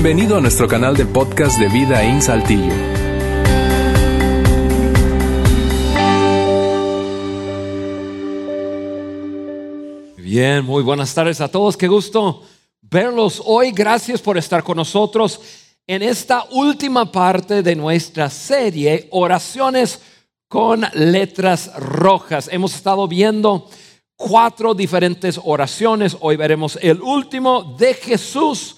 Bienvenido a nuestro canal de podcast de Vida en Saltillo. Bien, muy buenas tardes a todos. Qué gusto verlos hoy. Gracias por estar con nosotros en esta última parte de nuestra serie, Oraciones con Letras Rojas. Hemos estado viendo cuatro diferentes oraciones. Hoy veremos el último de Jesús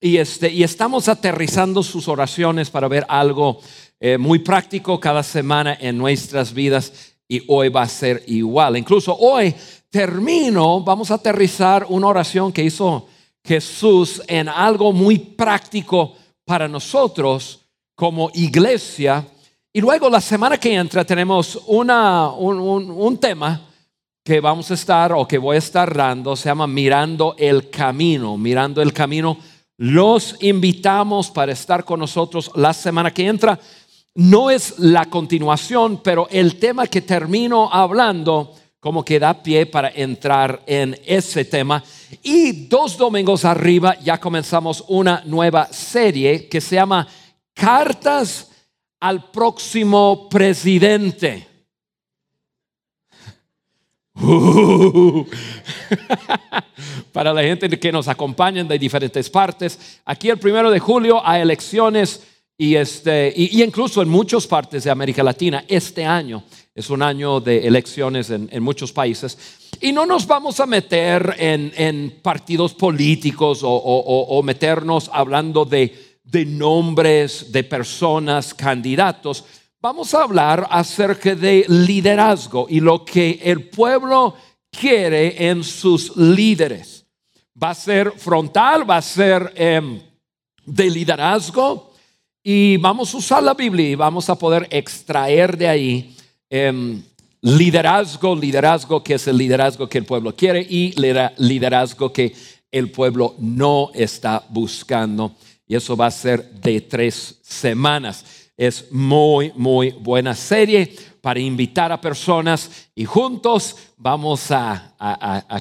y, este, y estamos aterrizando sus oraciones para ver algo eh, muy práctico cada semana en nuestras vidas y hoy va a ser igual. Incluso hoy termino, vamos a aterrizar una oración que hizo Jesús en algo muy práctico para nosotros como iglesia. Y luego la semana que entra tenemos una, un, un, un tema que vamos a estar o que voy a estar dando, se llama Mirando el Camino, Mirando el Camino los invitamos para estar con nosotros la semana que entra. No es la continuación, pero el tema que termino hablando como que da pie para entrar en ese tema. Y dos domingos arriba ya comenzamos una nueva serie que se llama Cartas al próximo presidente. Para la gente que nos acompaña de diferentes partes, aquí el primero de julio hay elecciones y, este, y, incluso en muchas partes de América Latina este año es un año de elecciones en, muchos países. Y no nos vamos a meter en, partidos políticos o, meternos hablando de, de nombres de personas, candidatos vamos a hablar acerca de liderazgo y lo que el pueblo quiere en sus líderes. Va a ser frontal, va a ser em, de liderazgo y vamos a usar la Biblia y vamos a poder extraer de ahí em, liderazgo, liderazgo que es el liderazgo que el pueblo quiere y liderazgo que el pueblo no está buscando. Y eso va a ser de tres semanas. Es muy, muy buena serie para invitar a personas y juntos vamos a,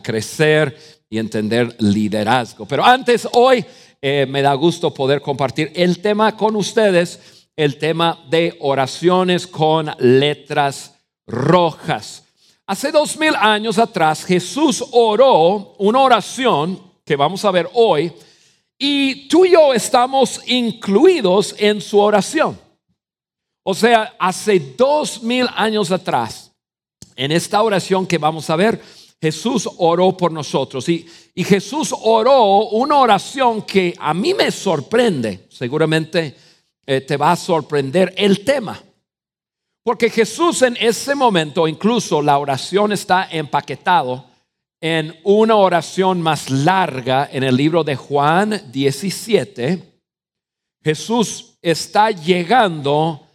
crecer y entender liderazgo. Pero antes, hoy eh, me da gusto poder compartir el tema con ustedes, el tema de oraciones con letras rojas. Hace dos mil años atrás Jesús oró una oración que vamos a ver hoy y tú y yo estamos incluidos en su oración. O sea, hace dos mil años atrás, en esta oración que vamos a ver, Jesús oró por nosotros. Y, y Jesús oró una oración que a mí me sorprende. Seguramente eh, te va a sorprender el tema. Porque Jesús en ese momento, incluso la oración está empaquetado en una oración más larga en el libro de Juan 17. Jesús está llegando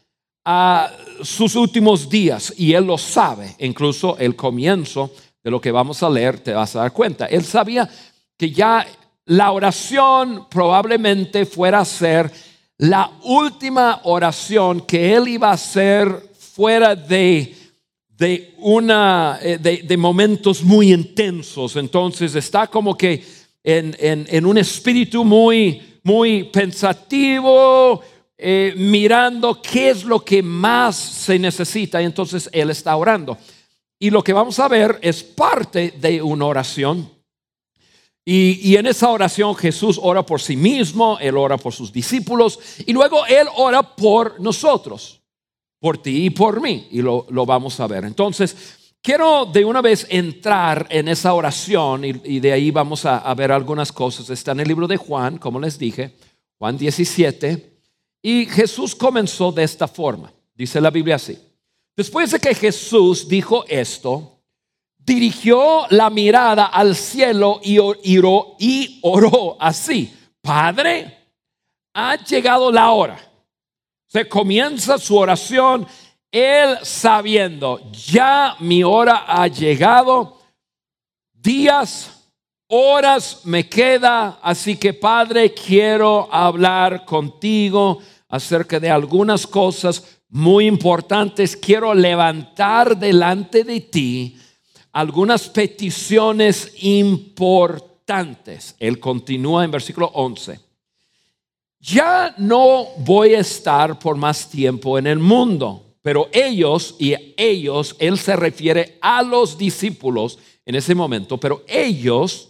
a sus últimos días y él lo sabe, incluso el comienzo de lo que vamos a leer te vas a dar cuenta. Él sabía que ya la oración probablemente fuera a ser la última oración que él iba a hacer fuera de, de, una, eh, de, momentos muy intensos. Entonces está como que en, en un espíritu muy, muy pensativo, eh, mirando qué es lo que más se necesita y entonces Él está orando. Y lo que vamos a ver es parte de una oración. Y, y, en esa oración Jesús ora por sí mismo, Él ora por sus discípulos y luego Él ora por nosotros, por ti y por mí. Y lo, lo vamos a ver. Entonces, quiero de una vez entrar en esa oración y, y de ahí vamos a, a ver algunas cosas. Está en el libro de Juan, como les dije, Juan 17. Y Jesús comenzó de esta forma. Dice la Biblia así. Después de que Jesús dijo esto, dirigió la mirada al cielo y oró, y oró así. Padre, ha llegado la hora. Se comienza su oración, él sabiendo, ya mi hora ha llegado, días, horas me queda, así que Padre, quiero hablar contigo acerca de algunas cosas muy importantes. Quiero levantar delante de ti algunas peticiones importantes. Él continúa en versículo 11. ya no voy a estar por más tiempo en el mundo, pero ellos y ellos, él se refiere a los discípulos en ese momento, pero ellos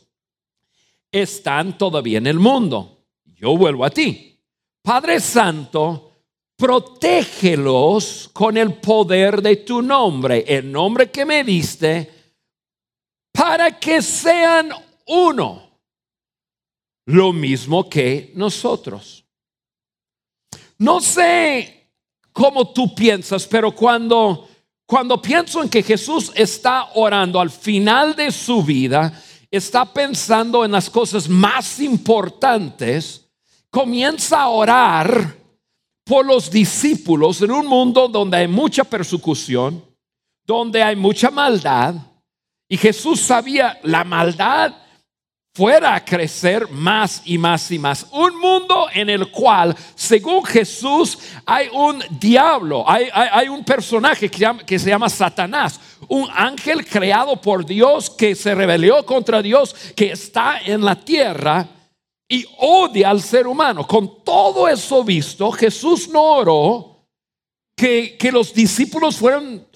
están todavía en el mundo. Yo vuelvo a ti. Padre Santo, protégelos con el poder de tu nombre, el nombre que me diste, para que sean uno, lo mismo que nosotros. No sé cómo tú piensas, pero cuando cuando pienso en que Jesús está orando al final de su vida, está pensando en las cosas más importantes, comienza a orar por los discípulos en un mundo donde hay mucha persecución, donde hay mucha maldad. Y Jesús sabía la maldad fuera a crecer más y más y más. Un mundo en el cual, según Jesús, hay un diablo, hay, un personaje que, que, se llama Satanás, un ángel creado por Dios que se rebeló contra Dios, que está en la tierra y odia al ser humano. Con todo eso visto, Jesús no oró que, que los discípulos fueran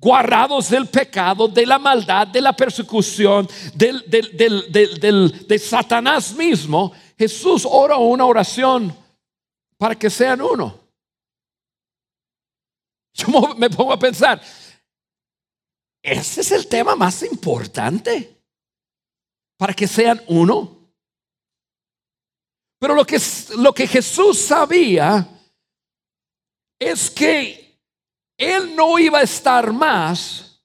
guardados del pecado, de la maldad, de la persecución, del, de Satanás mismo, Jesús ora una oración para que sean uno. Yo me pongo a pensar, ese es el tema más importante, para que sean uno. Pero lo que, lo que Jesús sabía es que él no iba a estar más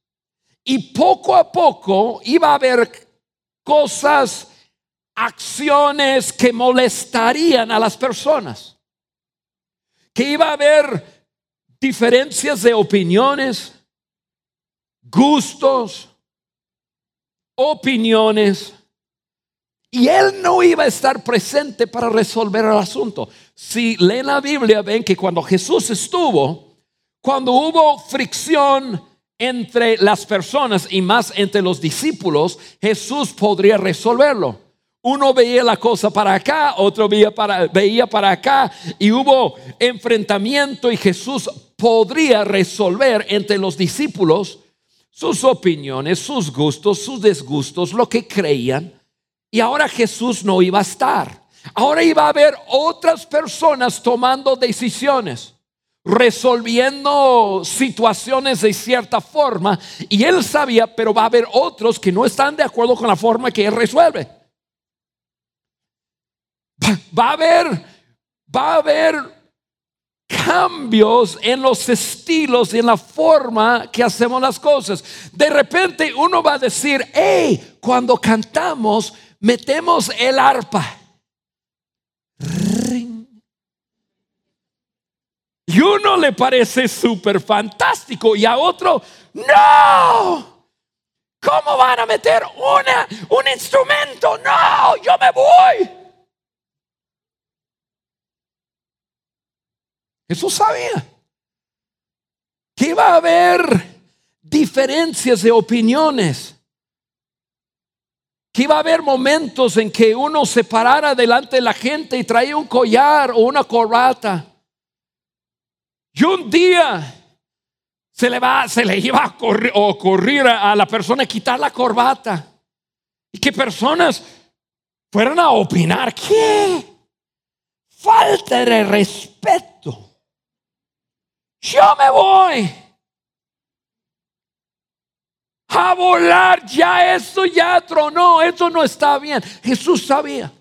y poco a poco iba a haber cosas, acciones que molestarían a las personas. Que iba a haber diferencias de opiniones, gustos, opiniones. Y él no iba a estar presente para resolver el asunto. Si leen la Biblia, ven que cuando Jesús estuvo, cuando hubo fricción entre las personas y más entre los discípulos, Jesús podría resolverlo. Uno veía la cosa para acá, otro veía para, veía para acá y hubo enfrentamiento y Jesús podría resolver entre los discípulos sus opiniones, sus gustos, sus desgustos, lo que creían. Y ahora Jesús no iba a estar. Ahora iba a haber otras personas tomando decisiones resolviendo situaciones de cierta forma y él sabía, pero va a haber otros que no están de acuerdo con la forma que él resuelve. Va a haber, va a haber cambios en los estilos y en la forma que hacemos las cosas. De repente uno va a decir, hey, cuando cantamos, metemos el arpa. Y uno le parece súper fantástico y a otro, no. ¿Cómo van a meter una, un instrumento? No, yo me voy. Jesús sabía que iba a haber diferencias de opiniones, que iba a haber momentos en que uno se parara delante de la gente y traía un collar o una corbata y un día se le, iba a ocurrir a la persona quitar la corbata. Y que personas fueran a opinar. ¿Qué? Falta de respeto. Yo me voy a volar. Ya eso ya tronó. Eso no está bien. Jesús sabía.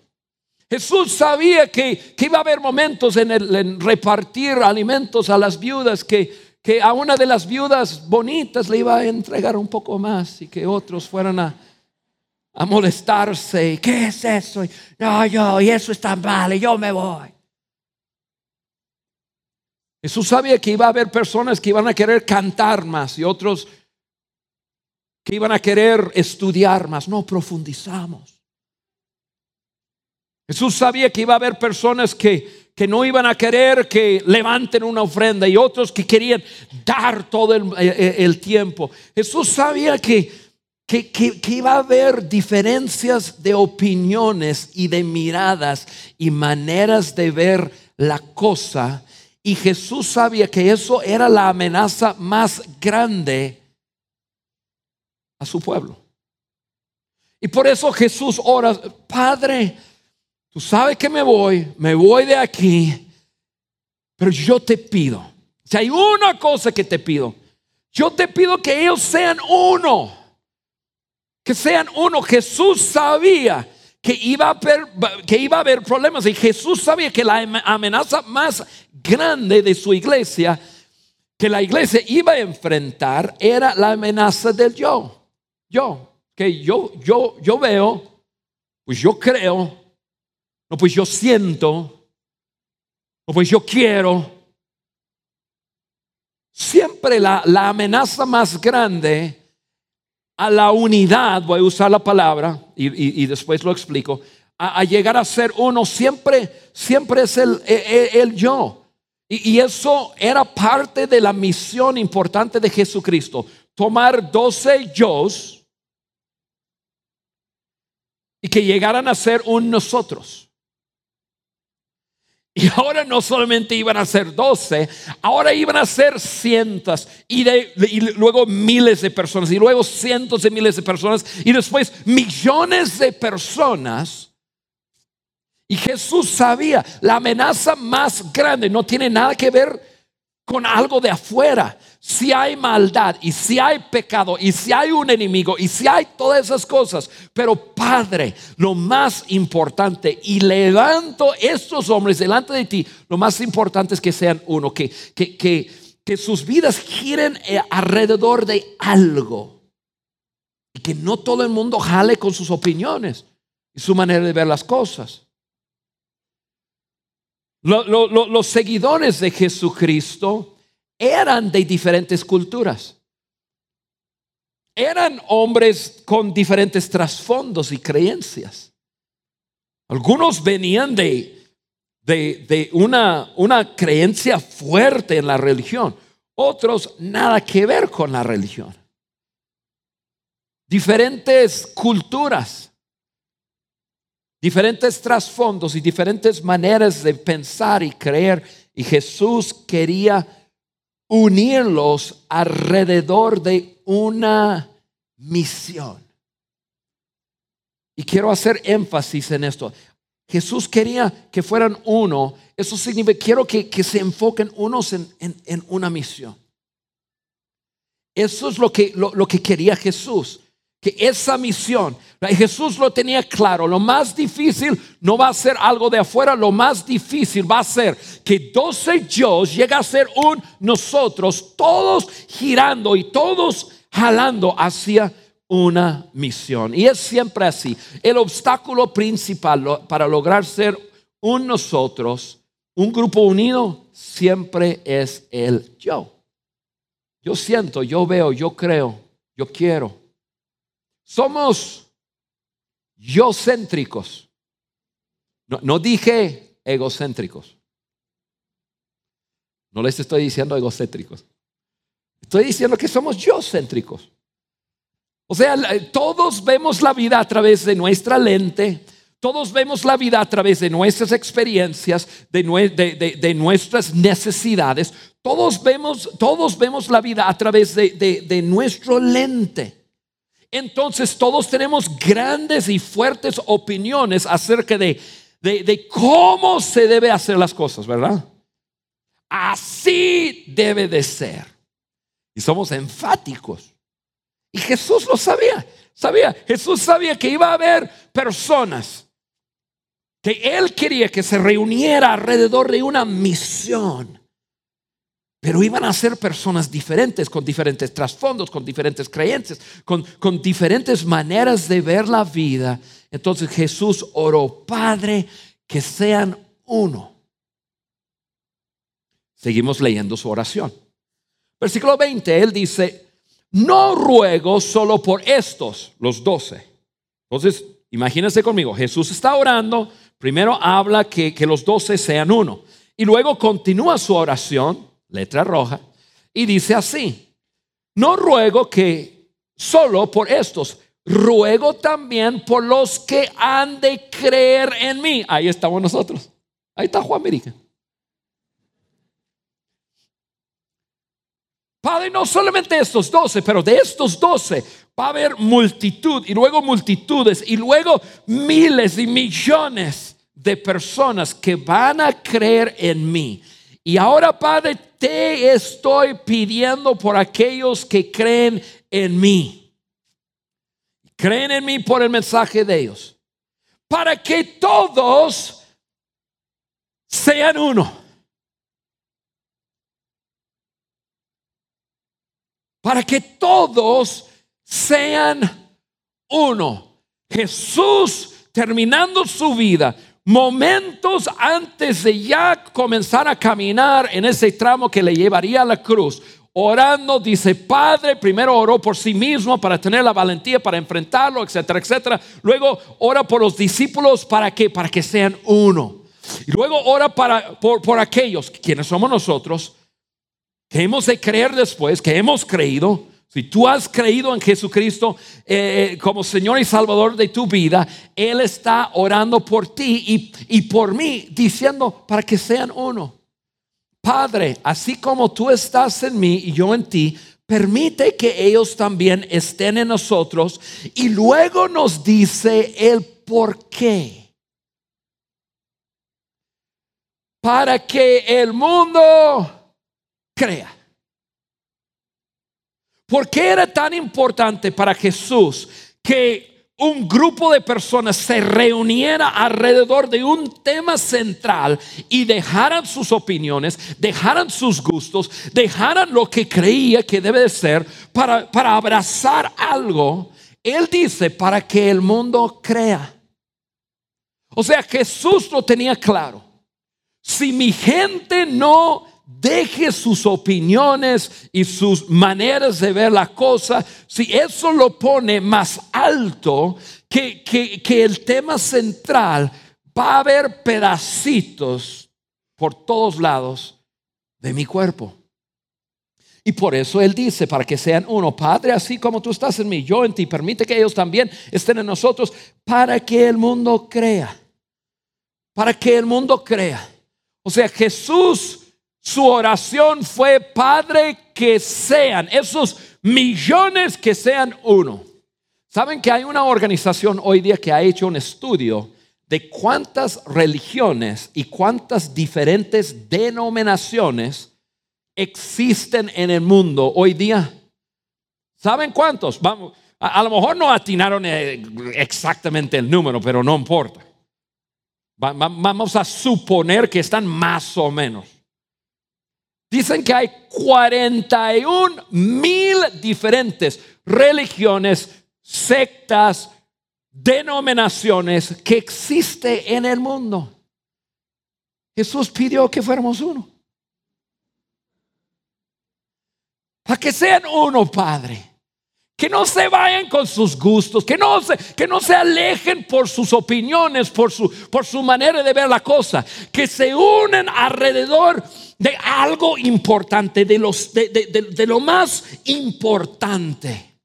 Jesús sabía que, iba a haber momentos en, repartir alimentos a las viudas, que, que a una de las viudas bonitas le iba a entregar un poco más y que otros fueran a, a molestarse. ¿Qué es eso? No, yo, y eso está mal, y yo me voy. Jesús sabía que iba a haber personas que iban a querer cantar más y otros que iban a querer estudiar más. No profundizamos. Jesús sabía que iba a haber personas que, que no iban a querer que levanten una ofrenda y otros que querían dar todo el, eh, eh, tiempo. Jesús sabía que, que, que, iba a haber diferencias de opiniones y de miradas y maneras de ver la cosa. Y Jesús sabía que eso era la amenaza más grande a su pueblo. Y por eso Jesús ora, Padre, tú sabes que me voy, me voy de aquí, pero yo te pido, si hay una cosa que te pido, yo te pido que ellos sean uno, que sean uno. Jesús sabía que iba, a haber, que iba a haber problemas y Jesús sabía que la amenaza más grande de su iglesia que la iglesia iba a enfrentar era la amenaza del yo. Yo, que yo, yo, yo veo, pues yo creo, no, pues yo siento, no, pues yo quiero. Siempre la, la amenaza más grande a la unidad, voy a usar la palabra y, y, después lo explico, a, llegar a ser uno, siempre, siempre es el, el, el yo. Y, y, eso era parte de la misión importante de Jesucristo, tomar doce yo's y que llegaran a ser un nosotros. Y ahora no solamente iban a ser doce, ahora iban a ser cientos y, luego miles de personas y luego cientos de miles de personas y después millones de personas. Y Jesús sabía, la amenaza más grande no tiene nada que ver con algo de afuera. Si hay maldad y si hay pecado y si hay un enemigo y si hay todas esas cosas. Pero Padre, lo más importante, y levanto estos hombres delante de ti, lo más importante es que sean uno, que, que, que, que sus vidas giren eh, alrededor de algo. Y que no todo el mundo jale con sus opiniones y su manera de ver las cosas los seguidores de Jesucristo eran de diferentes culturas. Eran hombres con diferentes trasfondos y creencias. Algunos venían de, de, una, una creencia fuerte en la religión. Otros nada que ver con la religión. Diferentes culturas diferentes trasfondos y diferentes maneras de pensar y creer. Y Jesús quería unirlos alrededor de una misión. Y quiero hacer énfasis en esto. Jesús quería que fueran uno. Eso significa, quiero que, se enfoquen unos en, una misión. Eso es lo que, lo que quería Jesús que esa misión, Jesús lo tenía claro, lo más difícil no va a ser algo de afuera, lo más difícil va a ser que 12 yo llega a ser un nosotros, todos girando y todos jalando hacia una misión. Y es siempre así. El obstáculo principal para lograr ser un nosotros, un grupo unido, siempre es el yo. Yo siento, yo veo, yo creo, yo quiero. Somos yo céntricos. No, dije egocéntricos. No les estoy diciendo egocéntricos. Estoy diciendo que somos yo céntricos. O sea, todos vemos la vida a través de nuestra lente, todos vemos la vida a través de nuestras experiencias, de, de, nuestras necesidades, todos vemos, todos vemos la vida a través de, nuestro lente entonces todos tenemos grandes y fuertes opiniones acerca de, cómo se debe hacer las cosas, ¿verdad? Así debe de ser. Y somos enfáticos. Y Jesús lo sabía, sabía, Jesús sabía que iba a haber personas que él quería que se reuniera alrededor de una misión. Pero iban a ser personas diferentes, con diferentes trasfondos, con diferentes creencias, con, con diferentes maneras de ver la vida. Entonces Jesús oró, Padre, que sean uno. Seguimos leyendo su oración. Versículo 20, él dice, no ruego solo por estos, los doce. Entonces, imagínense conmigo, Jesús está orando, primero habla que, que los doce sean uno, y luego continúa su oración letra roja, y dice así, no ruego que solo por estos, ruego también por los que han de creer en mí. Ahí estamos nosotros. Ahí está Juan Merica. Padre, no solamente estos doce, pero de estos doce va a haber multitud y luego multitudes y luego miles y millones de personas que van a creer en mí. Y ahora, Padre, te estoy pidiendo por aquellos que creen en mí. Creen en mí por el mensaje de ellos. Para que todos sean uno. Para que todos sean uno. Jesús terminando su vida momentos antes de ya comenzar a caminar en ese tramo que le llevaría a la cruz, orando, dice, Padre, primero oró por sí mismo para tener la valentía para enfrentarlo, etcétera, etcétera. Luego ora por los discípulos para que, para que sean uno. Y luego ora para, por, por aquellos, quienes somos nosotros, que hemos de creer después, que hemos creído, si tú has creído en Jesucristo eh, eh, como Señor y Salvador de tu vida, Él está orando por ti y, y por mí, diciendo para que sean uno. Padre, así como tú estás en mí y yo en ti, permite que ellos también estén en nosotros y luego nos dice el por qué. Para que el mundo crea. ¿Por qué era tan importante para Jesús que un grupo de personas se reuniera alrededor de un tema central y dejaran sus opiniones, dejaran sus gustos, dejaran lo que creía que debe de ser para, para abrazar algo? Él dice, para que el mundo crea. O sea, Jesús lo tenía claro. Si mi gente no deje sus opiniones y sus maneras de ver la cosa, si eso lo pone más alto que, que, el tema central, va a haber pedacitos por todos lados de mi cuerpo. Y por eso Él dice, para que sean uno, Padre, así como tú estás en mí, yo en ti, permite que ellos también estén en nosotros, para que el mundo crea. Para que el mundo crea. O sea, Jesús su oración fue, Padre, que sean esos millones que sean uno. Saben que hay una organización hoy día que ha hecho un estudio de cuántas religiones y cuántas diferentes denominaciones existen en el mundo hoy día. ¿Saben cuántos? Vamos, a, lo mejor no atinaron eh, exactamente el número, pero no importa. vamos a suponer que están más o menos. Dicen que hay 41 mil diferentes religiones, sectas, denominaciones que existe en el mundo. Jesús pidió que fuéramos uno. Para que sean uno, Padre. Que no se vayan con sus gustos, que no se, que no se alejen por sus opiniones, por su, por su manera de ver la cosa, que se unen alrededor de algo importante, de, los, de, lo más importante.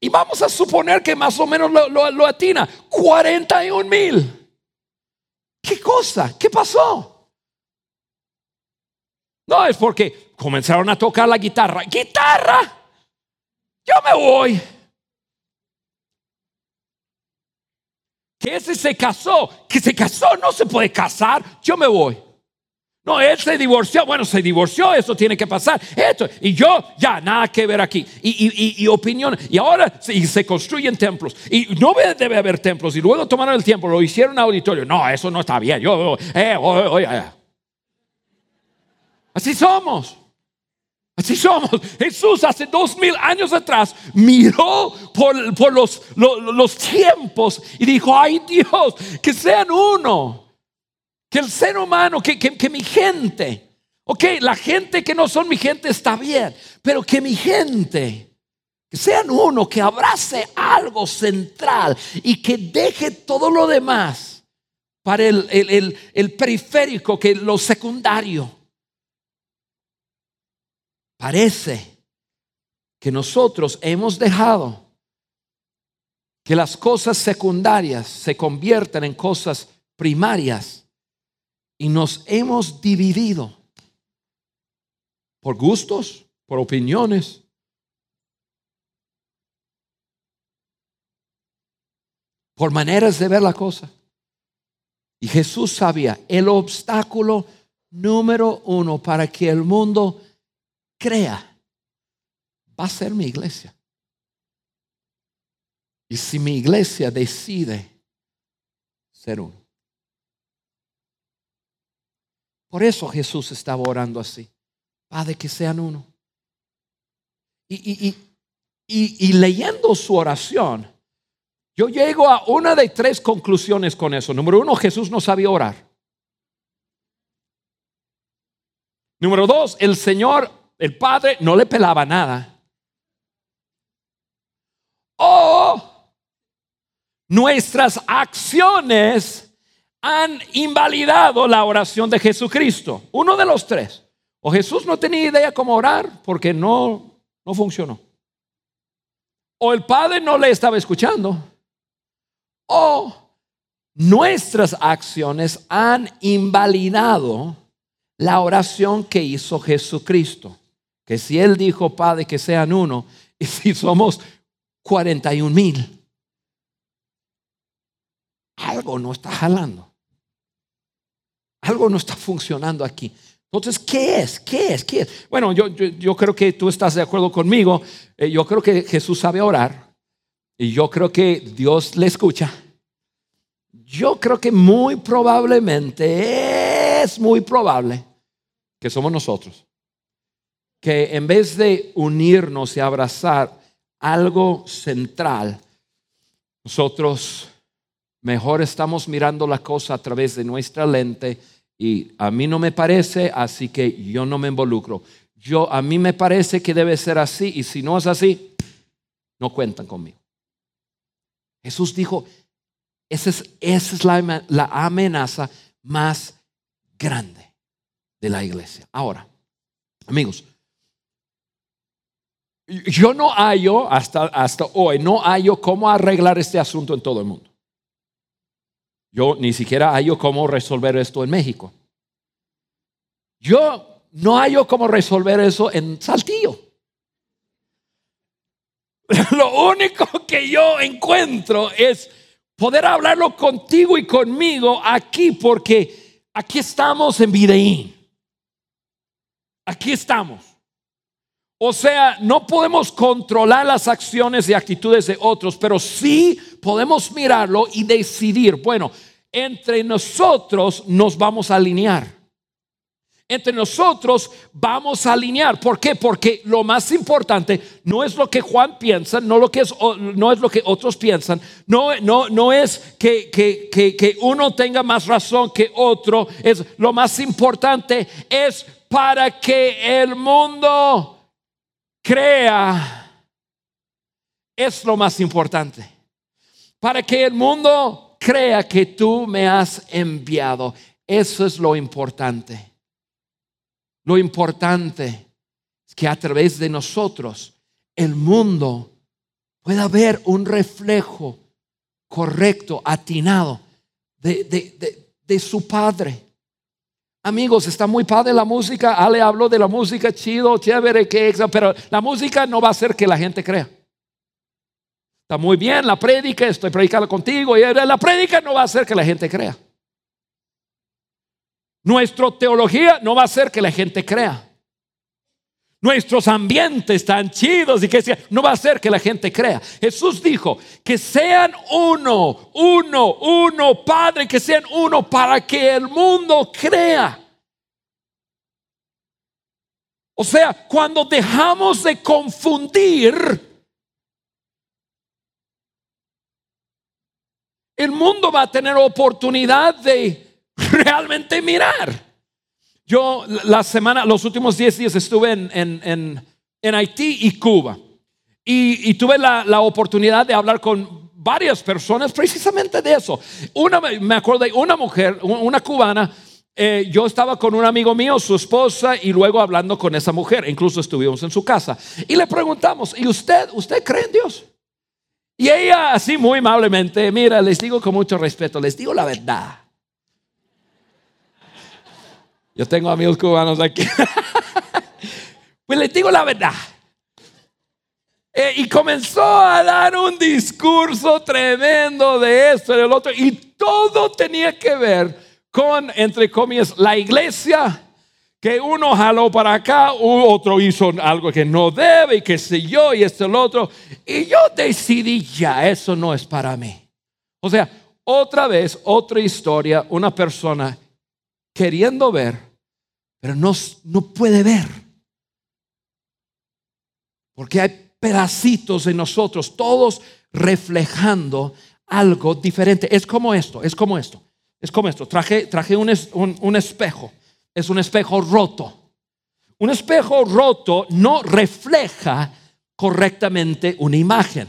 Y vamos a suponer que más o menos lo, lo, atina. 41 mil. ¿Qué cosa? ¿Qué pasó? No es porque comenzaron a tocar la guitarra. ¡Guitarra! Yo me voy. Ese se casó, que se casó, no se puede casar, yo me voy. No, él se divorció, bueno, se divorció, eso tiene que pasar, esto, y yo ya, nada que ver aquí, y, y, opinión, y ahora se, se construyen templos, y no debe haber templos, y luego tomaron el tiempo, lo hicieron auditorio, no, eso no está bien, yo, eh, así somos. Así somos. Jesús hace dos mil años atrás miró por, por los, tiempos y dijo, ay Dios, que sean uno. Que el ser humano, que mi gente, ok, la gente que no son mi gente está bien, pero que mi gente, que sean uno, que abrace algo central y que deje todo lo demás para el, el, el periférico, que lo secundario. Parece que nosotros hemos dejado que las cosas secundarias se conviertan en cosas primarias y nos hemos dividido por gustos, por opiniones. por maneras de ver la cosa. Y Jesús sabía el obstáculo número uno para que el mundo crea va a ser mi iglesia. Y si mi iglesia decide ser uno. Por eso Jesús estaba orando así. Padre, que sean uno. Y, y, leyendo su oración, yo llego a una de tres conclusiones con eso. Número uno, Jesús no sabía orar. Número dos, el Señor, el Padre, no le pelaba nada. O nuestras acciones han invalidado la oración de Jesucristo. Uno de los tres. O Jesús no tenía idea cómo orar porque no, no funcionó. O el Padre no le estaba escuchando. O nuestras acciones han invalidado la oración que hizo Jesucristo. Que si Él dijo, Padre, que sean uno, y si somos 41 mil, algo no está jalando. Algo no está funcionando aquí. Entonces, ¿qué es? ¿Qué es? ¿Qué es? Bueno, yo, yo, creo que tú estás de acuerdo conmigo. Eh, yo creo que Jesús sabe orar. Y yo creo que Dios le escucha. Yo creo que muy probablemente, es muy probable que somos nosotros. Que en vez de unirnos y abrazar algo central, nosotros mejor estamos mirando la cosa a través de nuestra lente y a mí no me parece, así que yo no me involucro. Yo a mí me parece que debe ser así y si no es así, no cuentan conmigo. Jesús dijo, esa es, esa es la, la amenaza más grande de la iglesia. Ahora, amigos, yo no hallo hasta, hasta hoy, no hallo cómo arreglar este asunto en todo el mundo. Yo ni siquiera hallo cómo resolver esto en México. Yo no hallo cómo resolver eso en Saltillo. Lo único que yo encuentro es poder hablarlo contigo y conmigo aquí, porque aquí estamos en Videín. Aquí estamos. O sea, no podemos controlar las acciones y actitudes de otros, pero sí podemos mirarlo y decidir, bueno, entre nosotros nos vamos a alinear. Entre nosotros vamos a alinear. ¿Por qué? Porque lo más importante no es lo que Juan piensa, no, lo que es, no es lo que otros piensan, no, no, no es que, que, que, que uno tenga más razón que otro. Es, lo más importante es para que el mundo crea es lo más importante. Para que el mundo crea que tú me has enviado. Eso es lo importante. Lo importante es que a través de nosotros el mundo pueda ver un reflejo correcto, atinado de, de, de su Padre. Amigos, está muy padre la música. Ale habló de la música, chido, chévere, que pero la música no va a hacer que la gente crea. Está muy bien la prédica, estoy predicando contigo, y la prédica no va a hacer que la gente crea. Nuestra teología no va a hacer que la gente crea. Nuestros ambientes tan chidos y que sea, no va a hacer que la gente crea. Jesús dijo que sean uno, uno, uno, Padre, que sean uno para que el mundo crea. O sea, cuando dejamos de confundir, el mundo va a tener oportunidad de realmente mirar. Yo la semana, los últimos 10 días estuve en, Haití y Cuba. Y, tuve la, la, oportunidad de hablar con varias personas precisamente de eso. Una, me acuerdo de una mujer, una cubana, eh, yo estaba con un amigo mío, su esposa, y luego hablando con esa mujer, incluso estuvimos en su casa, y le preguntamos, ¿y usted, usted cree en Dios? Y ella así muy amablemente, mira, les digo con mucho respeto, les digo la verdad. Yo tengo amigos cubanos aquí. pues les digo la verdad. Eh, y comenzó a dar un discurso tremendo de esto y del otro. Y todo tenía que ver con, entre comillas, la iglesia, que uno jaló para acá, otro hizo algo que no debe y qué sé yo y esto y lo otro. Y yo decidí ya, eso no es para mí. O sea, otra vez, otra historia, una persona queriendo ver, pero no, no puede ver. Porque hay pedacitos de nosotros, todos reflejando algo diferente. Es como esto, es como esto. Es como esto, traje, traje un, un, espejo, es un espejo roto. Un espejo roto no refleja correctamente una imagen.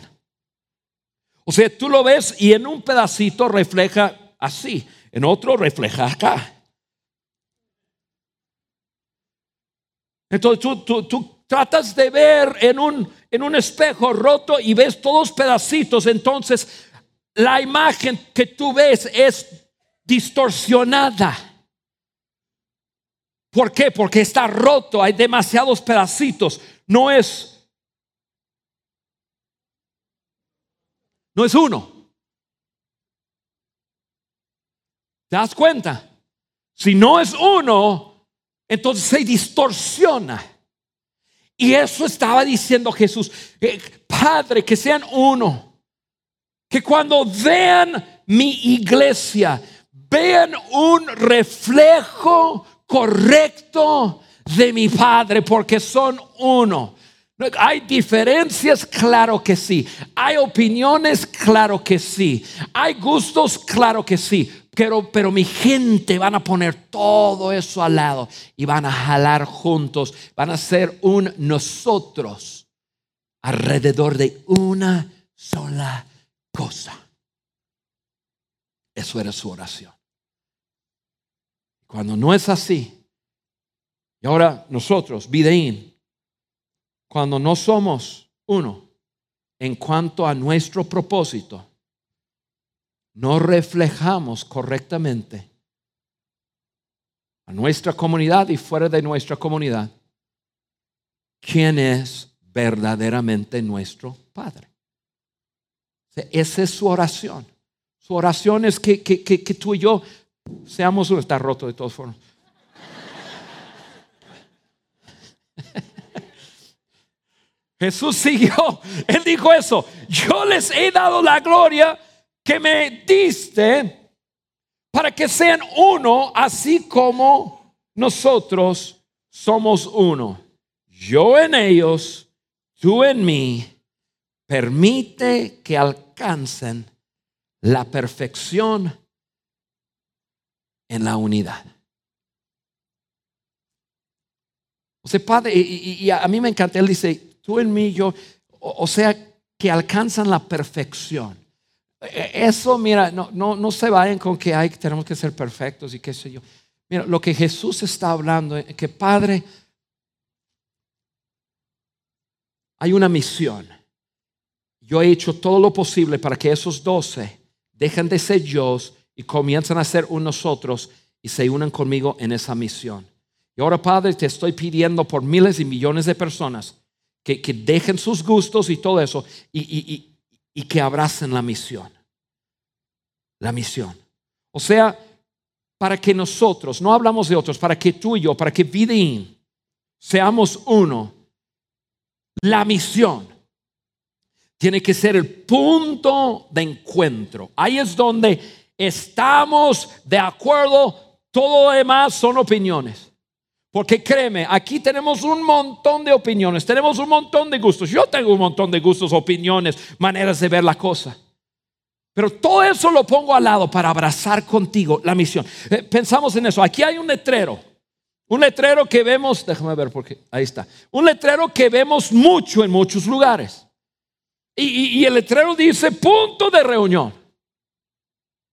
O sea, tú lo ves y en un pedacito refleja así, en otro refleja acá. Entonces tú, tú, tratas de ver en un, en un espejo roto y ves todos pedacitos. Entonces la imagen que tú ves es distorsionada. ¿Por qué? Porque está roto, hay demasiados pedacitos. No es no es uno. ¿Te das cuenta? Si no es uno, entonces se distorsiona. Y eso estaba diciendo Jesús, Padre, que sean uno. Que cuando vean mi iglesia, vean un reflejo correcto de mi Padre, porque son uno. Hay diferencias, claro que sí. Hay opiniones, claro que sí. Hay gustos, claro que sí. Pero, pero mi gente van a poner todo eso al lado y van a jalar juntos. Van a ser un nosotros alrededor de una sola cosa. Eso era su oración. Cuando no es así, y ahora nosotros, Videín, cuando no somos uno en cuanto a nuestro propósito, no reflejamos correctamente a nuestra comunidad y fuera de nuestra comunidad quién es verdaderamente nuestro Padre. Esa es su oración. Su oración es que, que, que tú y yo Seamos uno, está roto de todas formas. Jesús siguió, él dijo eso, yo les he dado la gloria que me diste para que sean uno, así como nosotros somos uno. Yo en ellos, tú en mí, permite que alcancen la perfección en la unidad. O sea, Padre, y, a mí me encanta, Él dice, tú en mí, yo, o, sea, que alcanzan la perfección. E, eso, mira, no, no, no se vayan con que hay, tenemos que ser perfectos y qué sé yo. Mira, lo que Jesús está hablando, es que Padre, hay una misión. Yo he hecho todo lo posible para que esos doce dejen de ser yo y comienzan a ser unos nosotros y se unan conmigo en esa misión. Y ahora, Padre, te estoy pidiendo por miles y millones de personas que, dejen sus gustos y todo eso y, que abracen la misión. La misión. O sea, para que nosotros, no hablamos de otros, para que tú y yo, para que Vidin seamos uno, la misión tiene que ser el punto de encuentro. Ahí es donde estamos de acuerdo, todo lo demás son opiniones. Porque créeme, aquí tenemos un montón de opiniones, tenemos un montón de gustos. Yo tengo un montón de gustos, opiniones, maneras de ver la cosa. Pero todo eso lo pongo al lado para abrazar contigo la misión. Eh, pensamos en eso. Aquí hay un letrero. Un letrero que vemos, déjame ver porque ahí está. Un letrero que vemos mucho en muchos lugares. y el letrero dice punto de reunión.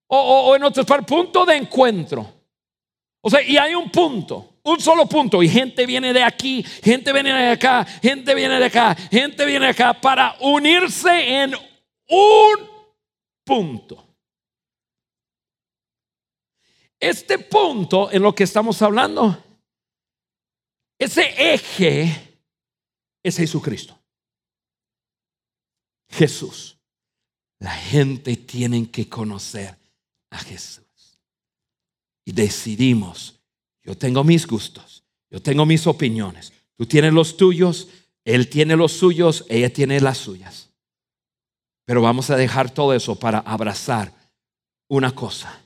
O, en otros punto de encuentro. O sea, y hay un punto, un solo punto, y gente viene de aquí, gente viene de acá, gente viene de acá, gente viene de acá para unirse en un punto. Este punto en lo que estamos hablando, ese eje es Jesucristo. Jesús. La gente tiene que conocer a Jesús. Y decidimos, yo tengo mis gustos, yo tengo mis opiniones, tú tienes los tuyos, él tiene los suyos, ella tiene las suyas. Pero vamos a dejar todo eso para abrazar una cosa.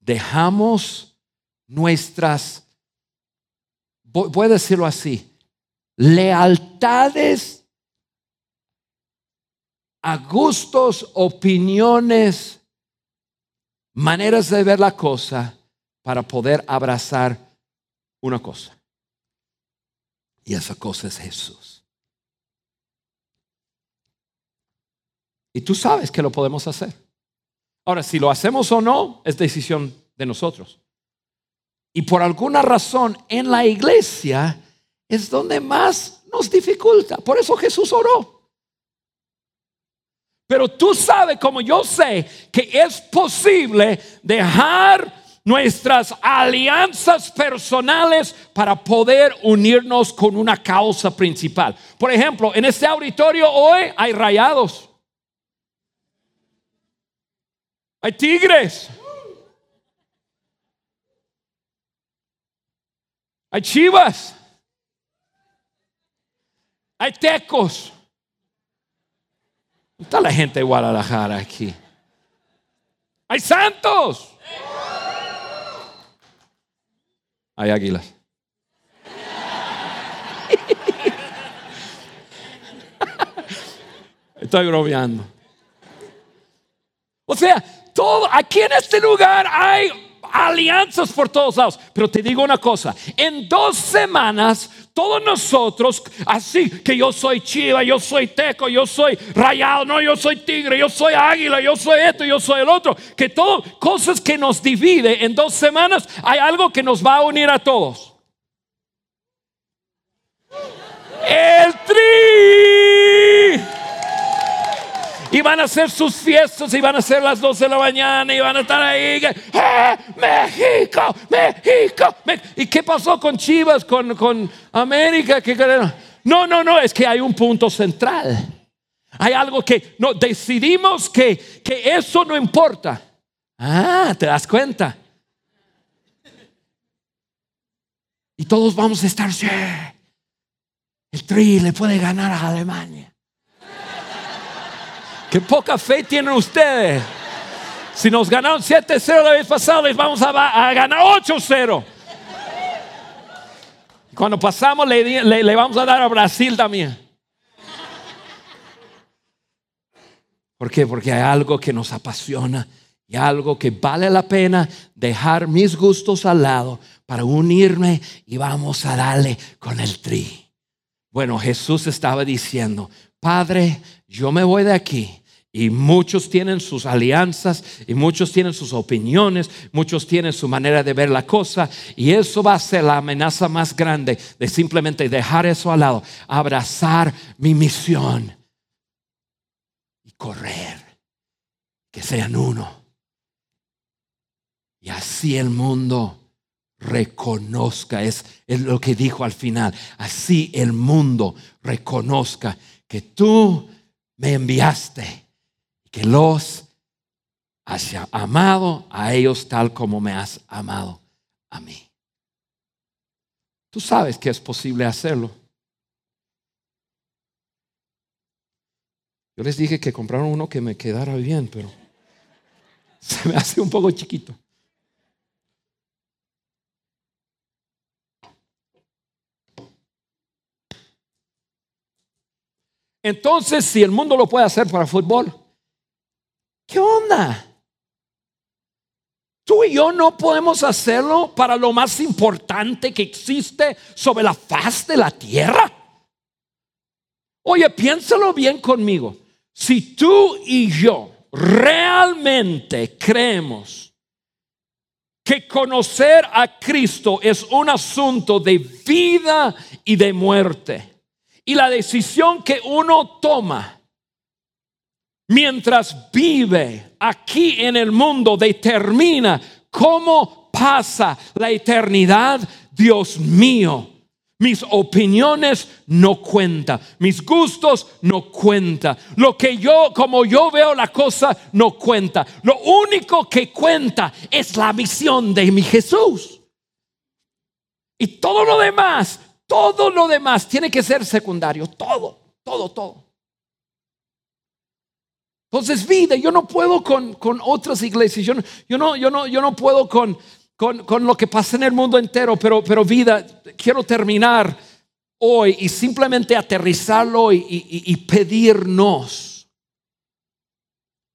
Dejamos nuestras, voy a decirlo así, lealtades a gustos, opiniones, maneras de ver la cosa para poder abrazar una cosa. Y esa cosa es Jesús. Y tú sabes que lo podemos hacer. Ahora, si lo hacemos o no, es decisión de nosotros. Y por alguna razón en la iglesia es donde más nos dificulta. Por eso Jesús oró. Pero tú sabes, como yo sé, que es posible dejar nuestras alianzas personales para poder unirnos con una causa principal. Por ejemplo, en este auditorio hoy hay rayados. Hay tigres. Hay chivas. Hay tecos. Está la gente de Guadalajara aquí. Hay santos. Hay águilas. Estoy bromeando. O sea, todo aquí en este lugar hay alianzas por todos lados. Pero te digo una cosa, en dos semanas todos nosotros, así que yo soy chiva, yo soy teco, yo soy rayado, no, yo soy tigre, yo soy águila, yo soy esto, yo soy el otro, que todo, cosas que nos divide en dos semanas, hay algo que nos va a unir a todos. El tri. Y van a hacer sus fiestas y van a ser las 12 de la mañana y van a estar ahí. ¡Eh, México, México, ¿Y qué pasó con Chivas, con, con América? No, no, no, es que hay un punto central. Hay algo que no, decidimos que, que eso no importa. Ah, te das cuenta. Y todos vamos a estar, sí, el Tri le puede ganar a Alemania. Qué poca fe tienen ustedes. Si nos ganaron 7-0 la vez pasada, les vamos a, ganar 8-0. Cuando pasamos, le, le, vamos a dar a Brasil también. ¿Por qué? Porque hay algo que nos apasiona y algo que vale la pena dejar mis gustos al lado para unirme y vamos a darle con el tri. Bueno, Jesús estaba diciendo, Padre, yo me voy de aquí y muchos tienen sus alianzas y muchos tienen sus opiniones, muchos tienen su manera de ver la cosa. Y eso va a ser la amenaza más grande de simplemente dejar eso al lado, abrazar mi misión y correr, que sean uno. Y así el mundo reconozca, es, es lo que dijo al final, así el mundo reconozca que tú me enviaste que los haya amado a ellos tal como me has amado a mí. Tú sabes que es posible hacerlo. Yo les dije que compraron uno que me quedara bien, pero se me hace un poco chiquito. Entonces, si el mundo lo puede hacer para fútbol, Tú y yo no podemos hacerlo para lo más importante que existe sobre la faz de la tierra. Oye, piénsalo bien conmigo. Si tú y yo realmente creemos que conocer a Cristo es un asunto de vida y de muerte. Y la decisión que uno toma mientras vive aquí en el mundo determina cómo pasa la eternidad. Dios mío, mis opiniones no cuentan, mis gustos no cuentan, lo que yo, como yo veo la cosa, no cuenta. Lo único que cuenta es la misión de mi Jesús. Y todo lo demás, todo lo demás tiene que ser secundario, todo, todo, todo. Entonces, vida, yo no puedo con, otras iglesias, yo no, yo, no, yo no puedo con, con, lo que pasa en el mundo entero, pero, pero vida, quiero terminar hoy y simplemente aterrizarlo y, y pedirnos.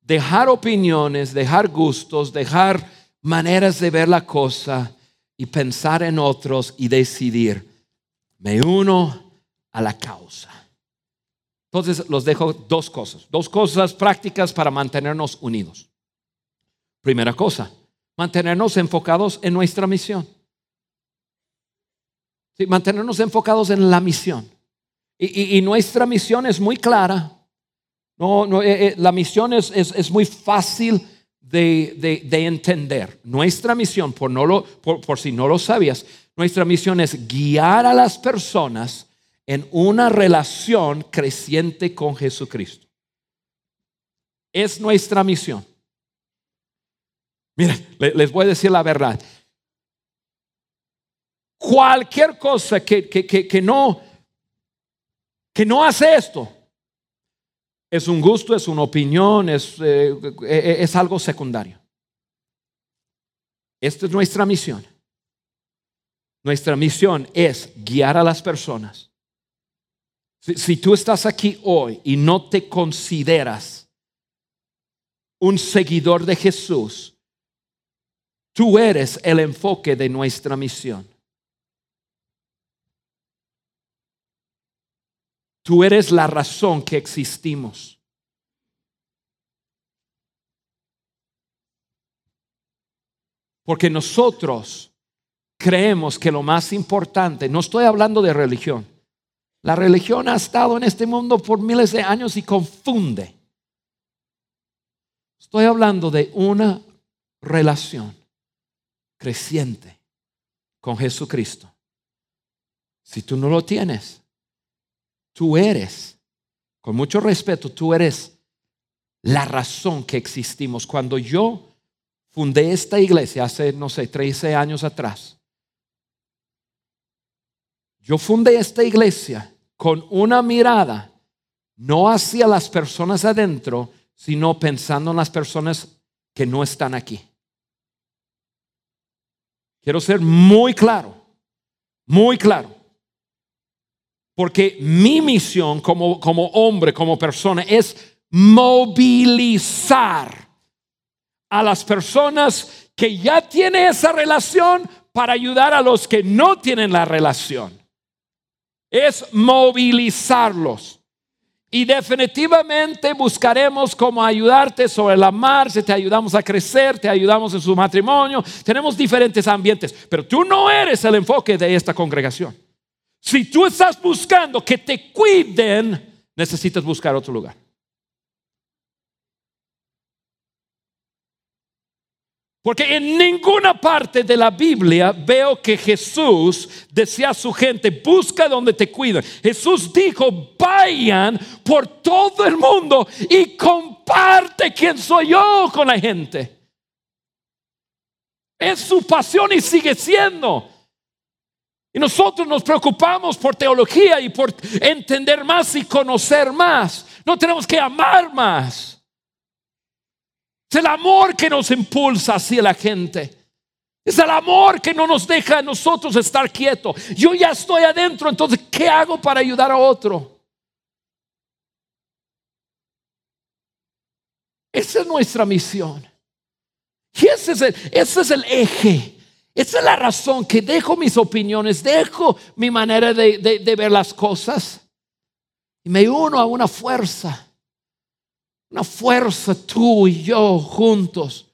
Dejar opiniones, dejar gustos, dejar maneras de ver la cosa y pensar en otros y decidir, me uno a la causa. Entonces los dejo dos cosas, dos cosas prácticas para mantenernos unidos. Primera cosa, mantenernos enfocados en nuestra misión. Mantenernos enfocados en la misión. Y, nuestra misión es muy clara. No, no eh, eh, la misión es, es, muy fácil de, de, entender. Nuestra misión, por, no lo, por, por si no lo sabías, nuestra misión es guiar a las personas en una relación creciente con Jesucristo. Es nuestra misión. Miren, les voy a decir la verdad. Cualquier cosa que, que, no, que no hace esto, es un gusto, es una opinión, es, eh, eh, es algo secundario. Esta es nuestra misión. Nuestra misión es guiar a las personas si, tú estás aquí hoy y no te consideras un seguidor de Jesús, tú eres el enfoque de nuestra misión. Tú eres la razón que existimos. Porque nosotros creemos que lo más importante, no estoy hablando de religión, la religión ha estado en este mundo por miles de años y confunde. Estoy hablando de una relación creciente con Jesucristo. Si tú no lo tienes, tú eres, con mucho respeto, tú eres la razón que existimos. Cuando yo fundé esta iglesia hace, no sé, 13 años atrás, yo fundé esta iglesia con una mirada, no hacia las personas adentro, sino pensando en las personas que no están aquí. Quiero ser muy claro, muy claro. Porque mi misión como, como hombre, como persona, es movilizar a las personas que ya tienen esa relación para ayudar a los que no tienen la relación es movilizarlos. Y definitivamente buscaremos cómo ayudarte sobre la marcha, te ayudamos a crecer, te ayudamos en su matrimonio. Tenemos diferentes ambientes, pero tú no eres el enfoque de esta congregación. Si tú estás buscando que te cuiden, necesitas buscar otro lugar. Porque en ninguna parte de la Biblia veo que Jesús decía a su gente, busca donde te cuidan. Jesús dijo, vayan por todo el mundo y comparte quién soy yo con la gente. Es su pasión y sigue siendo. Y nosotros nos preocupamos por teología y por entender más y conocer más. No tenemos que amar más. Es el amor que nos impulsa hacia la gente. Es el amor que no nos deja a nosotros estar quietos. Yo ya estoy adentro, entonces, ¿qué hago para ayudar a otro? Esa es nuestra misión. Y ese es el, ese es el eje. Esa es la razón que dejo mis opiniones, dejo mi manera de, de ver las cosas y me uno a una fuerza una fuerza tú y yo juntos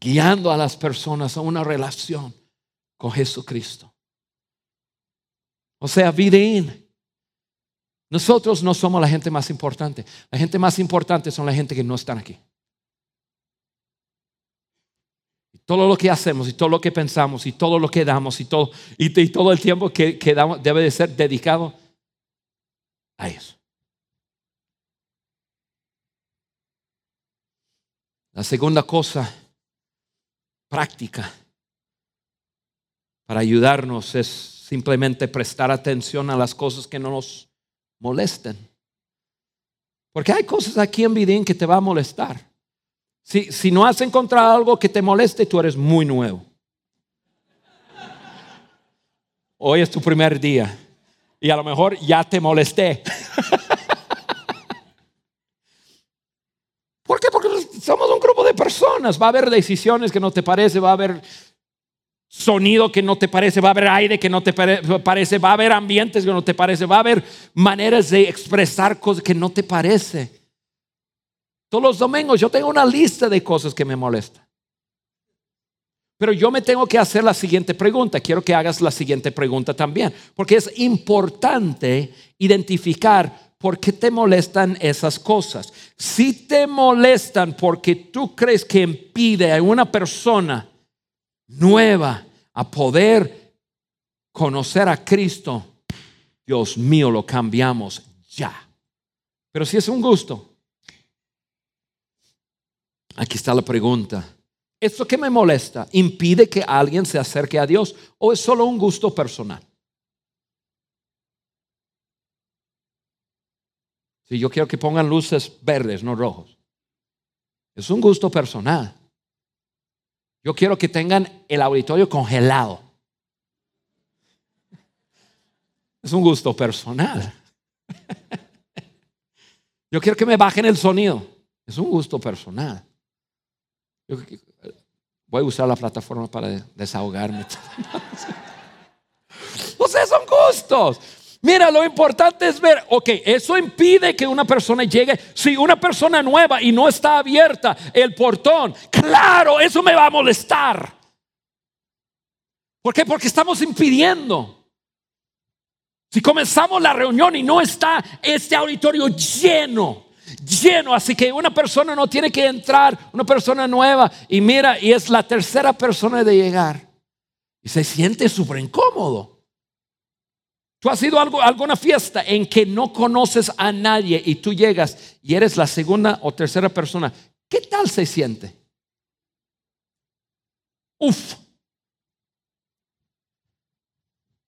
guiando a las personas a una relación con Jesucristo. O sea, Videin. Nosotros no somos la gente más importante. La gente más importante son la gente que no están aquí. todo lo que hacemos y todo lo que pensamos y todo lo que damos y todo, y, todo el tiempo que, que damos debe de ser dedicado a eso. La segunda cosa práctica para ayudarnos es simplemente prestar atención a las cosas que no nos molesten. Porque hay cosas aquí en Vidín que te va a molestar. Si, si no has encontrado algo que te moleste, tú eres muy nuevo. Hoy es tu primer día y a lo mejor ya te molesté. Somos un grupo de personas. Va a haber decisiones que no te parece, va a haber sonido que no te parece, va a haber aire que no te parece, va a haber ambientes que no te parece, va a haber maneras de expresar cosas que no te parece. Todos los domingos yo tengo una lista de cosas que me molestan. Pero yo me tengo que hacer la siguiente pregunta. Quiero que hagas la siguiente pregunta también, porque es importante identificar por qué te molestan esas cosas. Si te molestan porque tú crees que impide a una persona nueva a poder conocer a Cristo, Dios mío, lo cambiamos ya. Pero si es un gusto, aquí está la pregunta. ¿Esto que me molesta impide que alguien se acerque a Dios o es solo un gusto personal? Si yo quiero que pongan luces verdes, no rojos. Es un gusto personal. Yo quiero que tengan el auditorio congelado. Es un gusto personal. Yo quiero que me bajen el sonido. Es un gusto personal. voy a usar la plataforma para desahogarme. o son gustos. Mira, lo importante es ver, ok, eso impide que una persona llegue. Si una persona nueva y no está abierta el portón, claro, eso me va a molestar. ¿Por qué? Porque estamos impidiendo. Si comenzamos la reunión y no está este auditorio lleno, lleno, así que una persona no tiene que entrar, una persona nueva, y mira, y es la tercera persona de llegar, y se siente súper incómodo. Tú has ido a alguna fiesta en que no conoces a nadie y tú llegas y eres la segunda o tercera persona. ¿Qué tal se siente? Uf.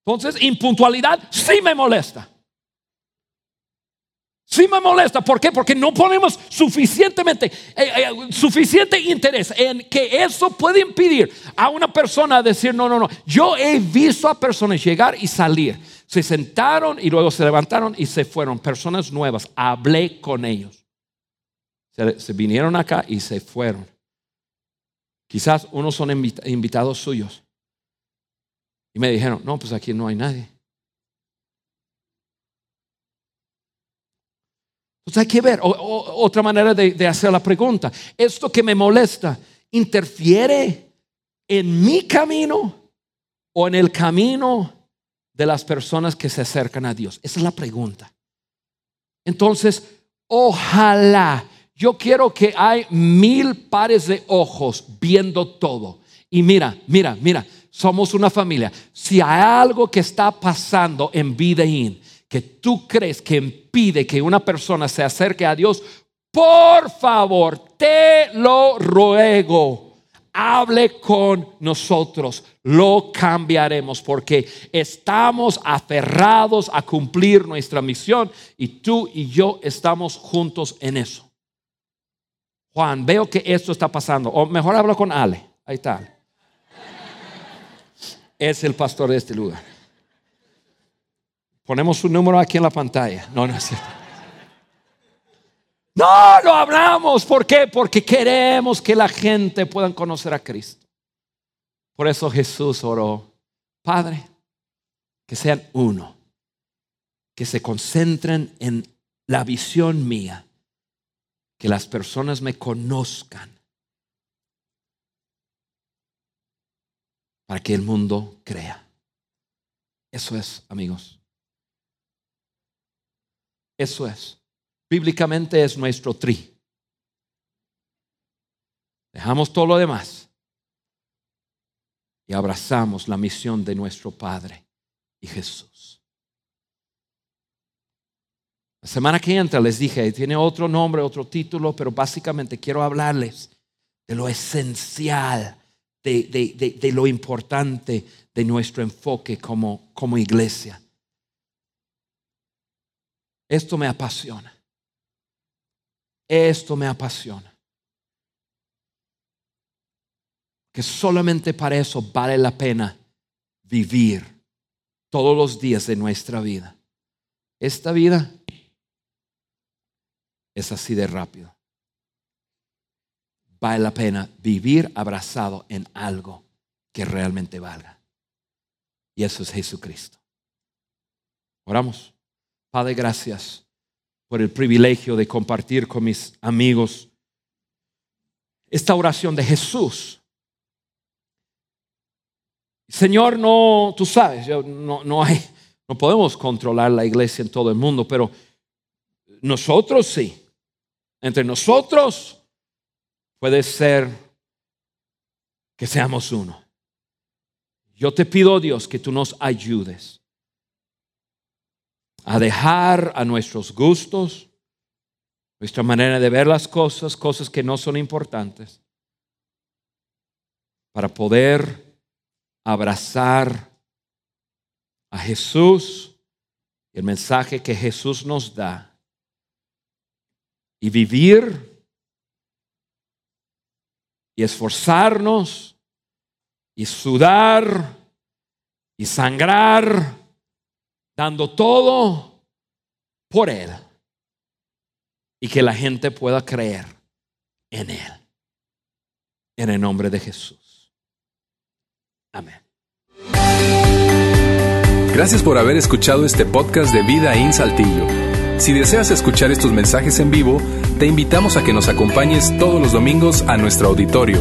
Entonces, impuntualidad sí me molesta. Sí me molesta. ¿Por qué? Porque no ponemos suficientemente, eh, eh, suficiente interés en que eso puede impedir a una persona decir, no, no, no. Yo he visto a personas llegar y salir se sentaron y luego se levantaron y se fueron. Personas nuevas. Hablé con ellos. Se, vinieron acá y se fueron. Quizás unos son invitados suyos. Y me dijeron, no, pues aquí no hay nadie. Entonces hay que ver otra manera de, de hacer la pregunta. Esto que me molesta, ¿interfiere en mi camino o en el camino de las personas que se acercan a Dios? Esa es la pregunta. Entonces, ojalá, yo quiero que hay mil pares de ojos viendo todo. Y mira, mira, mira, somos una familia. Si hay algo que está pasando en Videín que tú crees que impide que una persona se acerque a Dios, por favor, te lo ruego hable con nosotros, lo cambiaremos porque estamos aferrados a cumplir nuestra misión y tú y yo estamos juntos en eso. Juan, veo que esto está pasando, o mejor hablo con Ale, ahí está. Es el pastor de este lugar. Ponemos su número aquí en la pantalla. No, no es cierto. No, lo hablamos. ¿Por qué? Porque queremos que la gente pueda conocer a Cristo. Por eso Jesús oró, Padre, que sean uno, que se concentren en la visión mía, que las personas me conozcan para que el mundo crea. Eso es, amigos. Eso es. Bíblicamente es nuestro tri. Dejamos todo lo demás y abrazamos la misión de nuestro Padre y Jesús. La semana que entra les dije, tiene otro nombre, otro título, pero básicamente quiero hablarles de lo esencial, de, lo importante de nuestro enfoque como, como iglesia. Esto me apasiona. Esto me apasiona. Que solamente para eso vale la pena vivir todos los días de nuestra vida. Esta vida es así de rápido. Vale la pena vivir abrazado en algo que realmente valga. Y eso es Jesucristo. Oramos. Padre, gracias por el privilegio de compartir con mis amigos esta oración de Jesús. Señor, no, tú sabes, no, no hay, no podemos controlar la iglesia en todo el mundo, pero nosotros sí. Entre nosotros puede ser que seamos uno. Yo te pido, Dios, que tú nos ayudes a dejar a nuestros gustos, nuestra manera de ver las cosas, cosas que no son importantes, para poder abrazar a Jesús y el mensaje que Jesús nos da y vivir y esforzarnos y sudar y sangrar, dando todo por Él y que la gente pueda creer en Él. En el nombre de Jesús. Amén. Gracias por haber escuchado este podcast de Vida en Saltillo. Si deseas escuchar estos mensajes en vivo, te invitamos a que nos acompañes todos los domingos a nuestro auditorio.